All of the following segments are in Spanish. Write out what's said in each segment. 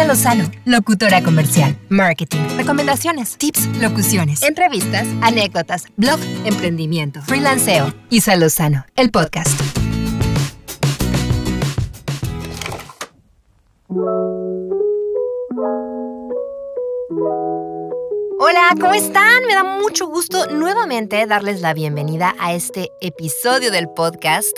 Isa Lozano, locutora comercial, marketing, recomendaciones, tips, locuciones, entrevistas, anécdotas, blog, emprendimiento, freelanceo. Isa Lozano, el podcast. Hola, ¿cómo están? Me da mucho gusto nuevamente darles la bienvenida a este episodio del podcast.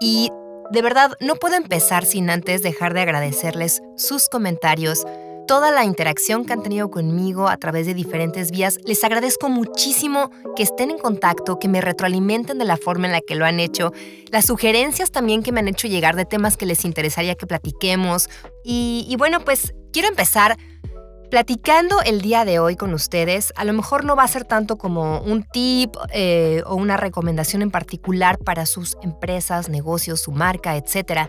Y de verdad, no puedo empezar sin antes dejar de agradecerles sus comentarios, toda la interacción que han tenido conmigo a través de diferentes vías. Les agradezco muchísimo que estén en contacto, que me retroalimenten de la forma en la que lo han hecho, las sugerencias también que me han hecho llegar de temas que les interesaría que platiquemos. Y, y bueno, pues quiero empezar Platicando el día de hoy con ustedes, a lo mejor no va a ser tanto como un tip eh, o una recomendación en particular para sus empresas, negocios, su marca, etc.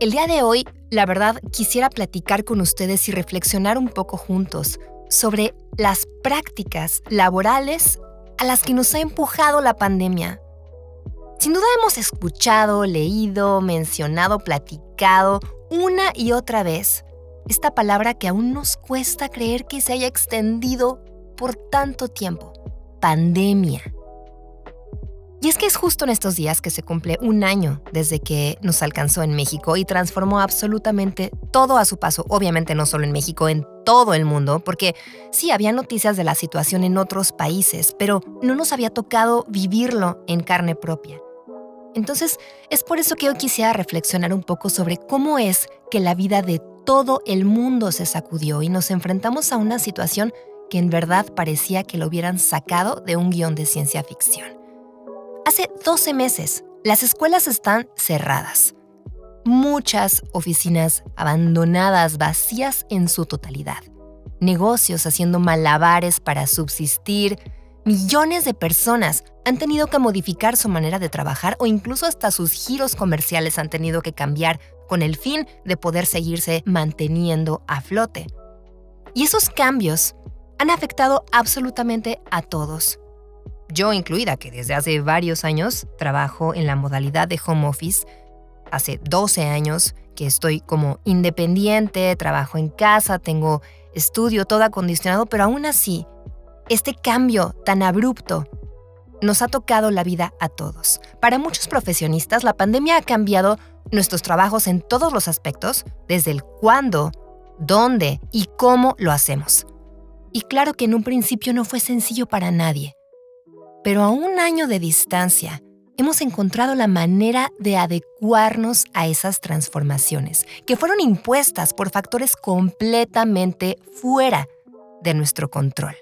El día de hoy, la verdad, quisiera platicar con ustedes y reflexionar un poco juntos sobre las prácticas laborales a las que nos ha empujado la pandemia. Sin duda hemos escuchado, leído, mencionado, platicado una y otra vez esta palabra que aún nos cuesta creer que se haya extendido por tanto tiempo, pandemia. Y es que es justo en estos días que se cumple un año desde que nos alcanzó en México y transformó absolutamente todo a su paso, obviamente no solo en México, en todo el mundo, porque sí había noticias de la situación en otros países, pero no nos había tocado vivirlo en carne propia. Entonces, es por eso que hoy quisiera reflexionar un poco sobre cómo es que la vida de todo el mundo se sacudió y nos enfrentamos a una situación que en verdad parecía que lo hubieran sacado de un guion de ciencia ficción. Hace 12 meses, las escuelas están cerradas. Muchas oficinas abandonadas, vacías en su totalidad. Negocios haciendo malabares para subsistir. Millones de personas han tenido que modificar su manera de trabajar o incluso hasta sus giros comerciales han tenido que cambiar con el fin de poder seguirse manteniendo a flote. Y esos cambios han afectado absolutamente a todos. Yo incluida, que desde hace varios años trabajo en la modalidad de home office, hace 12 años que estoy como independiente, trabajo en casa, tengo estudio todo acondicionado, pero aún así, este cambio tan abrupto nos ha tocado la vida a todos. Para muchos profesionistas, la pandemia ha cambiado nuestros trabajos en todos los aspectos, desde el cuándo, dónde y cómo lo hacemos. Y claro que en un principio no fue sencillo para nadie, pero a un año de distancia hemos encontrado la manera de adecuarnos a esas transformaciones, que fueron impuestas por factores completamente fuera de nuestro control.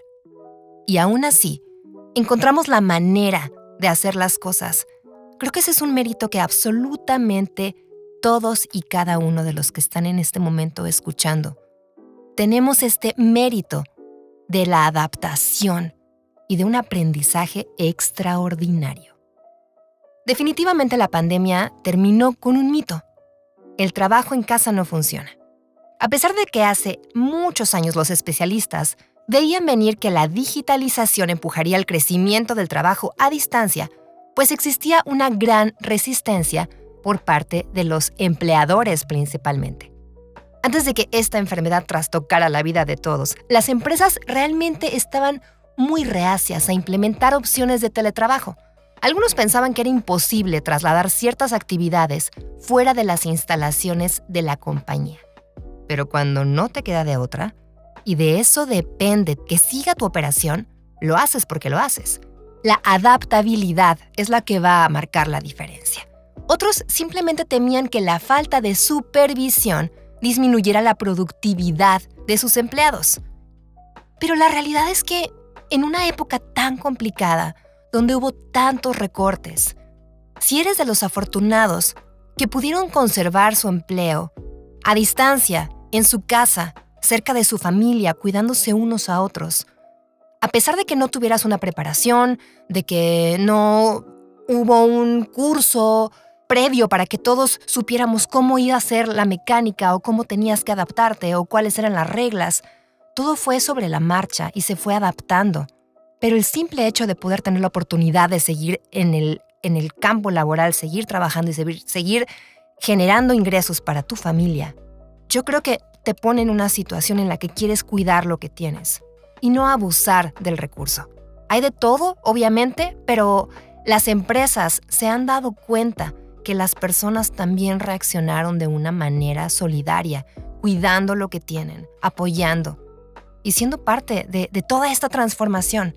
Y aún así, encontramos la manera de hacer las cosas Creo que ese es un mérito que absolutamente todos y cada uno de los que están en este momento escuchando tenemos este mérito de la adaptación y de un aprendizaje extraordinario. Definitivamente la pandemia terminó con un mito. El trabajo en casa no funciona. A pesar de que hace muchos años los especialistas veían venir que la digitalización empujaría el crecimiento del trabajo a distancia, pues existía una gran resistencia por parte de los empleadores principalmente. Antes de que esta enfermedad trastocara la vida de todos, las empresas realmente estaban muy reacias a implementar opciones de teletrabajo. Algunos pensaban que era imposible trasladar ciertas actividades fuera de las instalaciones de la compañía. Pero cuando no te queda de otra, y de eso depende que siga tu operación, lo haces porque lo haces la adaptabilidad es la que va a marcar la diferencia. Otros simplemente temían que la falta de supervisión disminuyera la productividad de sus empleados. Pero la realidad es que en una época tan complicada, donde hubo tantos recortes, si eres de los afortunados que pudieron conservar su empleo a distancia, en su casa, cerca de su familia, cuidándose unos a otros, a pesar de que no tuvieras una preparación, de que no hubo un curso previo para que todos supiéramos cómo iba a ser la mecánica o cómo tenías que adaptarte o cuáles eran las reglas, todo fue sobre la marcha y se fue adaptando. Pero el simple hecho de poder tener la oportunidad de seguir en el, en el campo laboral, seguir trabajando y seguir, seguir generando ingresos para tu familia, yo creo que te pone en una situación en la que quieres cuidar lo que tienes y no abusar del recurso. Hay de todo, obviamente, pero las empresas se han dado cuenta que las personas también reaccionaron de una manera solidaria, cuidando lo que tienen, apoyando y siendo parte de, toda esta transformación.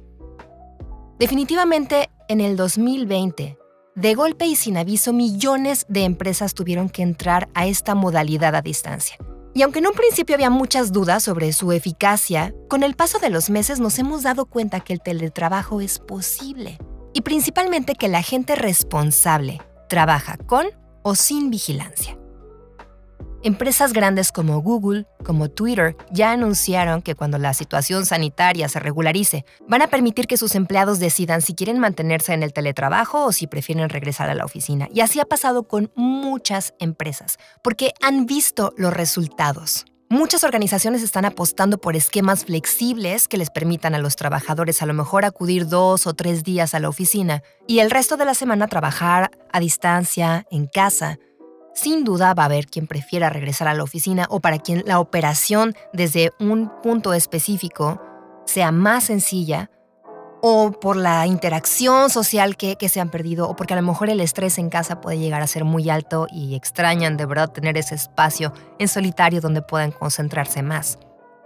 Definitivamente, en el 2020, de golpe y sin aviso, millones de empresas tuvieron que entrar a esta modalidad a distancia. Y aunque en un principio había muchas dudas sobre su eficacia, con el paso de los meses nos hemos dado cuenta que el teletrabajo es posible. Y principalmente que la gente responsable trabaja con o sin vigilancia. Empresas grandes como Google, como Twitter, ya anunciaron que cuando la situación sanitaria se regularice, van a permitir que sus empleados decidan si quieren mantenerse en el teletrabajo o si prefieren regresar a la oficina. Y así ha pasado con muchas empresas, porque han visto los resultados. Muchas organizaciones están apostando por esquemas flexibles que les permitan a los trabajadores a lo mejor acudir dos o tres días a la oficina y el resto de la semana trabajar a distancia, en casa, sin duda va a haber quien prefiera regresar a la oficina o para quien la operación desde un punto específico sea más sencilla o por la interacción social que, se han perdido o porque a lo mejor el estrés en casa puede llegar a ser muy alto y extrañan de verdad tener ese espacio en solitario donde puedan concentrarse más.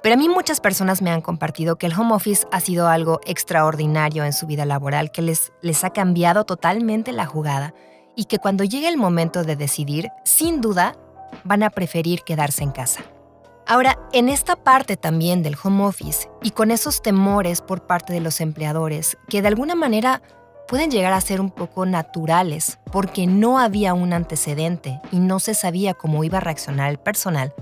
Pero a mí muchas personas me han compartido que el home office ha sido algo extraordinario en su vida laboral, que les, les ha cambiado totalmente la jugada y que cuando llegue el momento de decidir, sin duda, van a preferir quedarse en casa. Ahora, en esta parte también del home office y con esos temores por parte de los empleadores, que de alguna manera pueden llegar a ser un poco naturales porque no había un antecedente y no se sabía cómo iba a reaccionar el personal,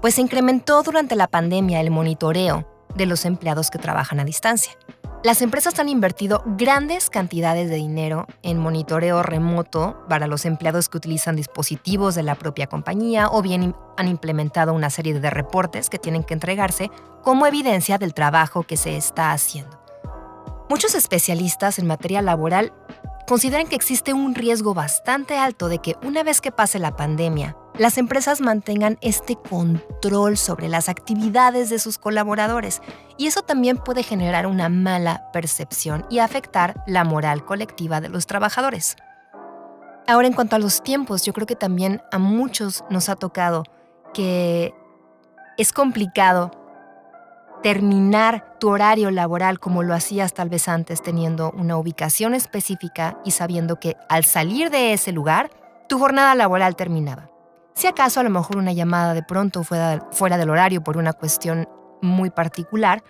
pues se incrementó durante la pandemia el monitoreo de los empleados que trabajan a distancia. Las empresas han invertido grandes cantidades de dinero en monitoreo remoto para los empleados que utilizan dispositivos de la propia compañía o bien han implementado una serie de reportes que tienen que entregarse como evidencia del trabajo que se está haciendo. Muchos especialistas en materia laboral consideran que existe un riesgo bastante alto de que una vez que pase la pandemia, las empresas mantengan este control sobre las actividades de sus colaboradores y eso también puede generar una mala percepción y afectar la moral colectiva de los trabajadores. Ahora, en cuanto a los tiempos, yo creo que también a muchos nos ha tocado que es complicado terminar tu horario laboral como lo hacías tal vez antes, teniendo una ubicación específica y sabiendo que al salir de ese lugar, tu jornada laboral terminaba. Si acaso a lo mejor una llamada de pronto fuera, fuera del horario por una cuestión muy particular,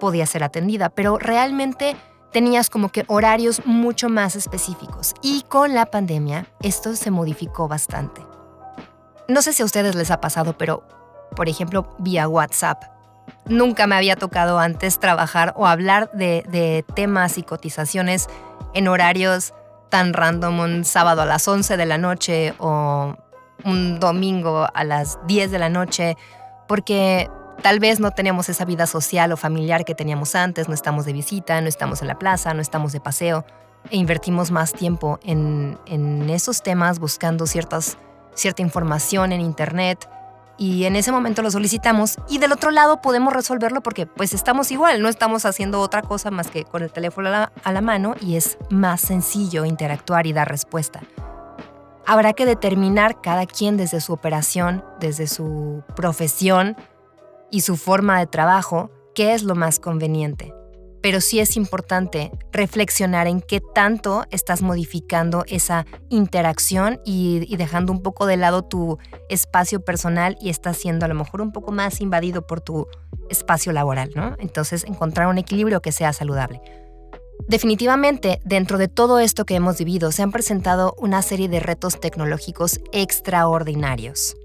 podía ser atendida, pero realmente tenías como que horarios mucho más específicos. Y con la pandemia esto se modificó bastante. No sé si a ustedes les ha pasado, pero por ejemplo vía WhatsApp. Nunca me había tocado antes trabajar o hablar de, temas y cotizaciones en horarios tan random, un sábado a las 11 de la noche o un domingo a las 10 de la noche, porque tal vez no tenemos esa vida social o familiar que teníamos antes, no estamos de visita, no estamos en la plaza, no estamos de paseo, e invertimos más tiempo en, esos temas buscando cierta información en Internet. Y en ese momento lo solicitamos y del otro lado podemos resolverlo porque pues estamos igual, no estamos haciendo otra cosa más que con el teléfono a la mano y es más sencillo interactuar y dar respuesta. Habrá que determinar cada quien desde su operación, desde su profesión y su forma de trabajo, qué es lo más conveniente. Pero sí es importante reflexionar en qué tanto estás modificando esa interacción y, dejando un poco de lado tu espacio personal y estás siendo a lo mejor un poco más invadido por tu espacio laboral, ¿no? Entonces, encontrar un equilibrio que sea saludable. Definitivamente, dentro de todo esto que hemos vivido, se han presentado una serie de retos tecnológicos extraordinarios.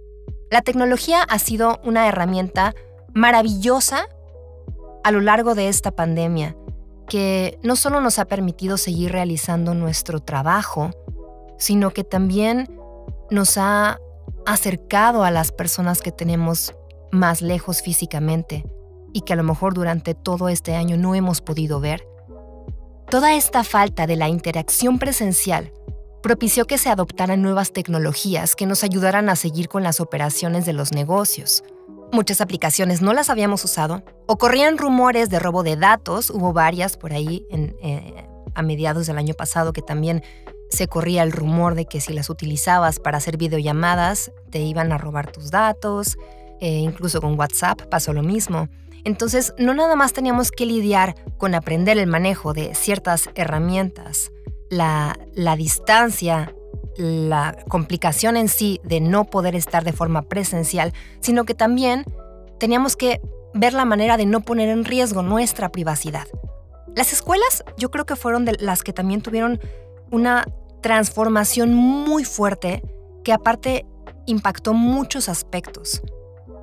La tecnología ha sido una herramienta maravillosa a lo largo de esta pandemia, que no solo nos ha permitido seguir realizando nuestro trabajo, sino que también nos ha acercado a las personas que tenemos más lejos físicamente y que a lo mejor durante todo este año no hemos podido ver. Toda esta falta de la interacción presencial propició que se adoptaran nuevas tecnologías que nos ayudaran a seguir con las operaciones de los negocios, Muchas aplicaciones no las habíamos usado o corrían rumores de robo de datos. Hubo varias por ahí eh, a mediados del año pasado que también se corría el rumor de que si las utilizabas para hacer videollamadas te iban a robar tus datos. Eh, incluso con WhatsApp pasó lo mismo. Entonces, no nada más teníamos que lidiar con aprender el manejo de ciertas herramientas, la, la distancia la complicación en sí de no poder estar de forma presencial, sino que también teníamos que ver la manera de no poner en riesgo nuestra privacidad. Las escuelas yo creo que fueron de las que también tuvieron una transformación muy fuerte que aparte impactó muchos aspectos.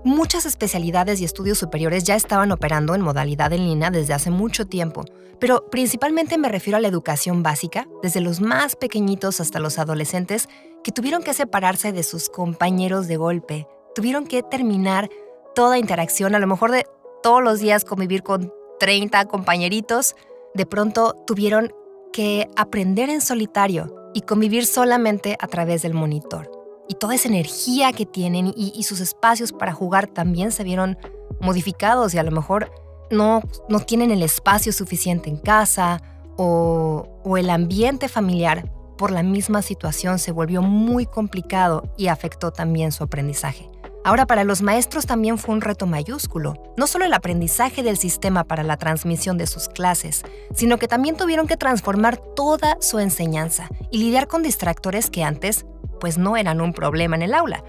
Muchas especialidades y estudios superiores ya estaban operando en modalidad en línea desde hace mucho tiempo, pero principalmente me refiero a la educación básica, desde los más pequeñitos hasta los adolescentes, que tuvieron que separarse de sus compañeros de golpe, tuvieron que terminar toda interacción, a lo mejor de todos los días convivir con 30 compañeritos, de pronto tuvieron que aprender en solitario y convivir solamente a través del monitor y toda esa energía que tienen y, sus espacios para jugar también se vieron modificados y a lo mejor no, no tienen el espacio suficiente en casa o, o el ambiente familiar por la misma situación se volvió muy complicado y afectó también su aprendizaje. Ahora para los maestros también fue un reto mayúsculo, no solo el aprendizaje del sistema para la transmisión de sus clases, sino que también tuvieron que transformar toda su enseñanza y lidiar con distractores que antes pues no eran un problema en el aula,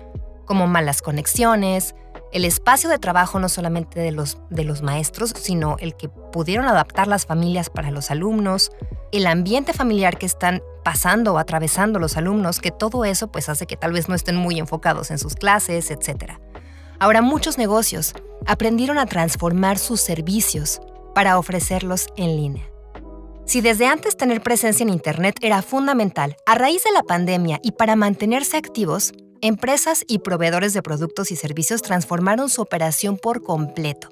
como malas conexiones, el espacio de trabajo no solamente de los, de los maestros, sino el que pudieron adaptar las familias para los alumnos, el ambiente familiar que están pasando o atravesando los alumnos, que todo eso pues hace que tal vez no estén muy enfocados en sus clases, etc. Ahora muchos negocios aprendieron a transformar sus servicios para ofrecerlos en línea. Si desde antes tener presencia en Internet era fundamental, a raíz de la pandemia y para mantenerse activos, empresas y proveedores de productos y servicios transformaron su operación por completo.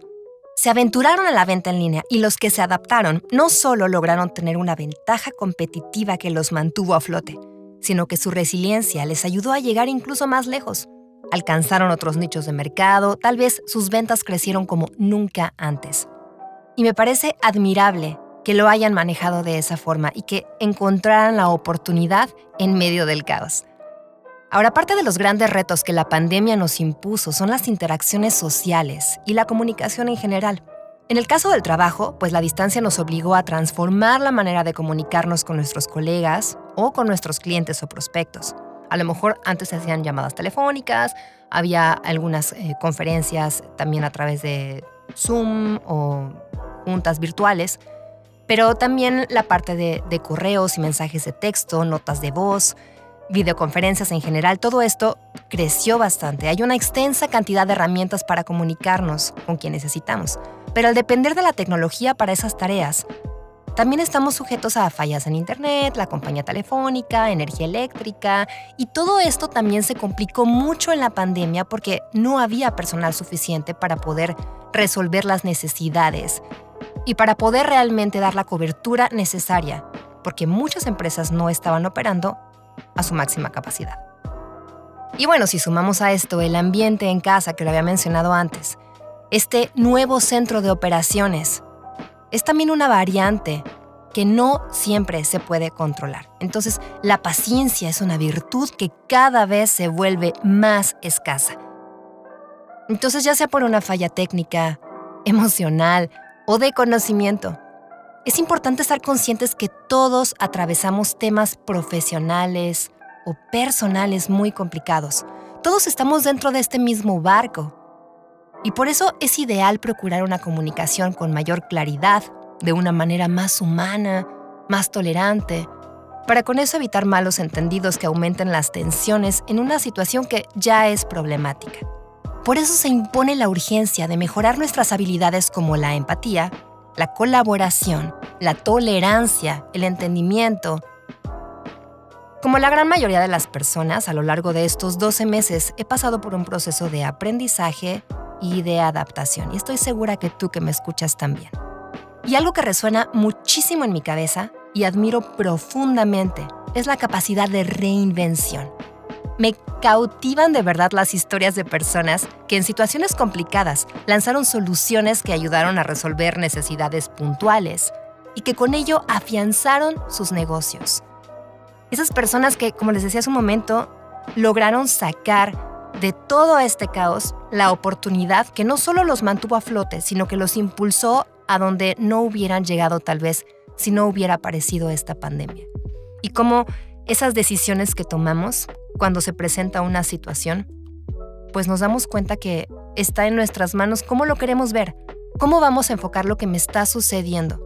Se aventuraron a la venta en línea y los que se adaptaron no solo lograron tener una ventaja competitiva que los mantuvo a flote, sino que su resiliencia les ayudó a llegar incluso más lejos. Alcanzaron otros nichos de mercado, tal vez sus ventas crecieron como nunca antes. Y me parece admirable que lo hayan manejado de esa forma y que encontraran la oportunidad en medio del caos. Ahora, parte de los grandes retos que la pandemia nos impuso son las interacciones sociales y la comunicación en general. En el caso del trabajo, pues la distancia nos obligó a transformar la manera de comunicarnos con nuestros colegas o con nuestros clientes o prospectos. A lo mejor antes se hacían llamadas telefónicas, había algunas eh, conferencias también a través de Zoom o juntas virtuales, pero también la parte de, correos y mensajes de texto, notas de voz, videoconferencias en general, todo esto creció bastante. Hay una extensa cantidad de herramientas para comunicarnos con quien necesitamos, pero al depender de la tecnología para esas tareas, también estamos sujetos a fallas en Internet, la compañía telefónica, energía eléctrica, y todo esto también se complicó mucho en la pandemia porque no había personal suficiente para poder resolver las necesidades y para poder realmente dar la cobertura necesaria, porque muchas empresas no estaban operando a su máxima capacidad. Y bueno, si sumamos a esto el ambiente en casa que lo había mencionado antes, este nuevo centro de operaciones es también una variante que no siempre se puede controlar. Entonces, la paciencia es una virtud que cada vez se vuelve más escasa. Entonces, ya sea por una falla técnica, emocional o de conocimiento. Es importante estar conscientes que todos atravesamos temas profesionales o personales muy complicados. Todos estamos dentro de este mismo barco. Y por eso es ideal procurar una comunicación con mayor claridad, de una manera más humana, más tolerante, para con eso evitar malos entendidos que aumenten las tensiones en una situación que ya es problemática. Por eso se impone la urgencia de mejorar nuestras habilidades como la empatía, la colaboración, la tolerancia, el entendimiento. Como la gran mayoría de las personas, a lo largo de estos 12 meses he pasado por un proceso de aprendizaje y de adaptación, y estoy segura que tú que me escuchas también. Y algo que resuena muchísimo en mi cabeza y admiro profundamente es la capacidad de reinvención Me cautivan de verdad las historias de personas que en situaciones complicadas lanzaron soluciones que ayudaron a resolver necesidades puntuales y que con ello afianzaron sus negocios. Esas personas que, como les decía hace un momento, lograron sacar de todo este caos la oportunidad que no solo los mantuvo a flote, sino que los impulsó a donde no hubieran llegado tal vez si no hubiera aparecido esta pandemia. Y cómo esas decisiones que tomamos cuando se presenta una situación, pues nos damos cuenta que está en nuestras manos cómo lo queremos ver, cómo vamos a enfocar lo que me está sucediendo.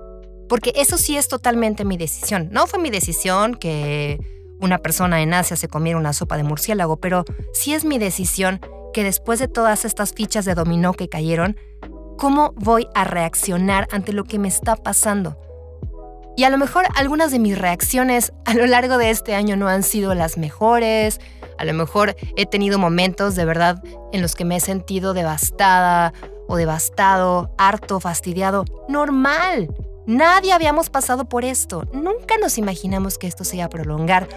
Porque eso sí es totalmente mi decisión. No fue mi decisión que una persona en Asia se comiera una sopa de murciélago, pero sí es mi decisión que después de todas estas fichas de dominó que cayeron, ¿cómo voy a reaccionar ante lo que me está pasando? Y a lo mejor algunas de mis reacciones a lo largo de este año no han sido las mejores, a lo mejor he tenido momentos de verdad en los que me he sentido devastada o devastado, harto, fastidiado. Normal. Nadie habíamos pasado por esto. Nunca nos imaginamos que esto se iba a prolongar.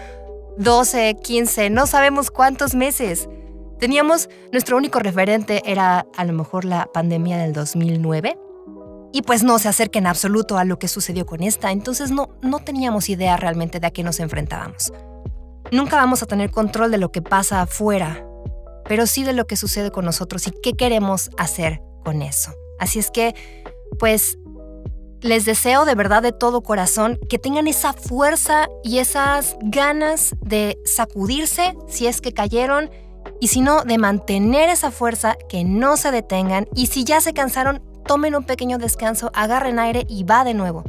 12, 15, no sabemos cuántos meses. Teníamos, nuestro único referente era a lo mejor la pandemia del 2009 y pues no se acerca en absoluto a lo que sucedió con esta, entonces no, no teníamos idea realmente de a qué nos enfrentábamos. Nunca vamos a tener control de lo que pasa afuera, pero sí de lo que sucede con nosotros y qué queremos hacer con eso. Así es que, pues, les deseo de verdad de todo corazón que tengan esa fuerza y esas ganas de sacudirse si es que cayeron y si no, de mantener esa fuerza, que no se detengan y si ya se cansaron, tomen un pequeño descanso, agarren aire y va de nuevo.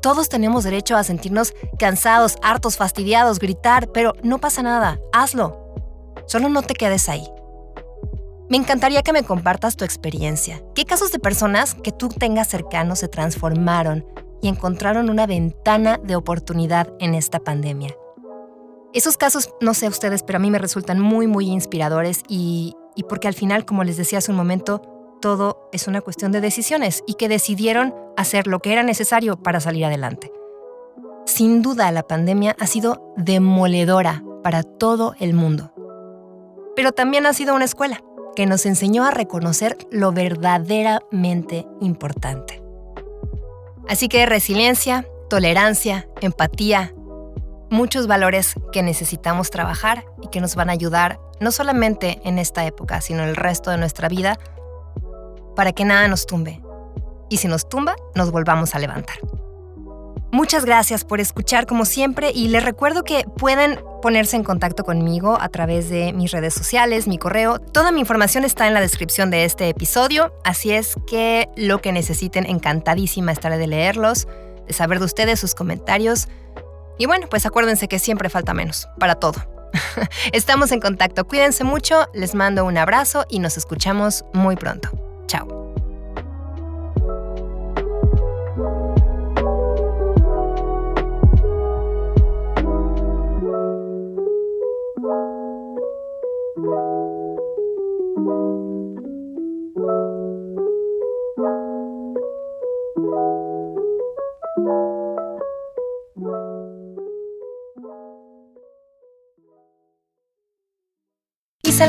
Todos tenemos derecho a sentirnos cansados, hartos, fastidiados, gritar, pero no pasa nada, hazlo. Solo no te quedes ahí. Me encantaría que me compartas tu experiencia. ¿Qué casos de personas que tú tengas cercanos se transformaron y encontraron una ventana de oportunidad en esta pandemia? Esos casos, no sé ustedes, pero a mí me resultan muy, muy inspiradores y, y porque al final, como les decía hace un momento, todo es una cuestión de decisiones y que decidieron hacer lo que era necesario para salir adelante. Sin duda, la pandemia ha sido demoledora para todo el mundo. Pero también ha sido una escuela que nos enseñó a reconocer lo verdaderamente importante. Así que resiliencia, tolerancia, empatía, muchos valores que necesitamos trabajar y que nos van a ayudar no solamente en esta época, sino el resto de nuestra vida para que nada nos tumbe. Y si nos tumba, nos volvamos a levantar. Muchas gracias por escuchar como siempre y les recuerdo que pueden ponerse en contacto conmigo a través de mis redes sociales, mi correo. Toda mi información está en la descripción de este episodio, así es que lo que necesiten, encantadísima estaré de leerlos, de saber de ustedes sus comentarios. Y bueno, pues acuérdense que siempre falta menos, para todo. Estamos en contacto, cuídense mucho, les mando un abrazo y nos escuchamos muy pronto. Ciao.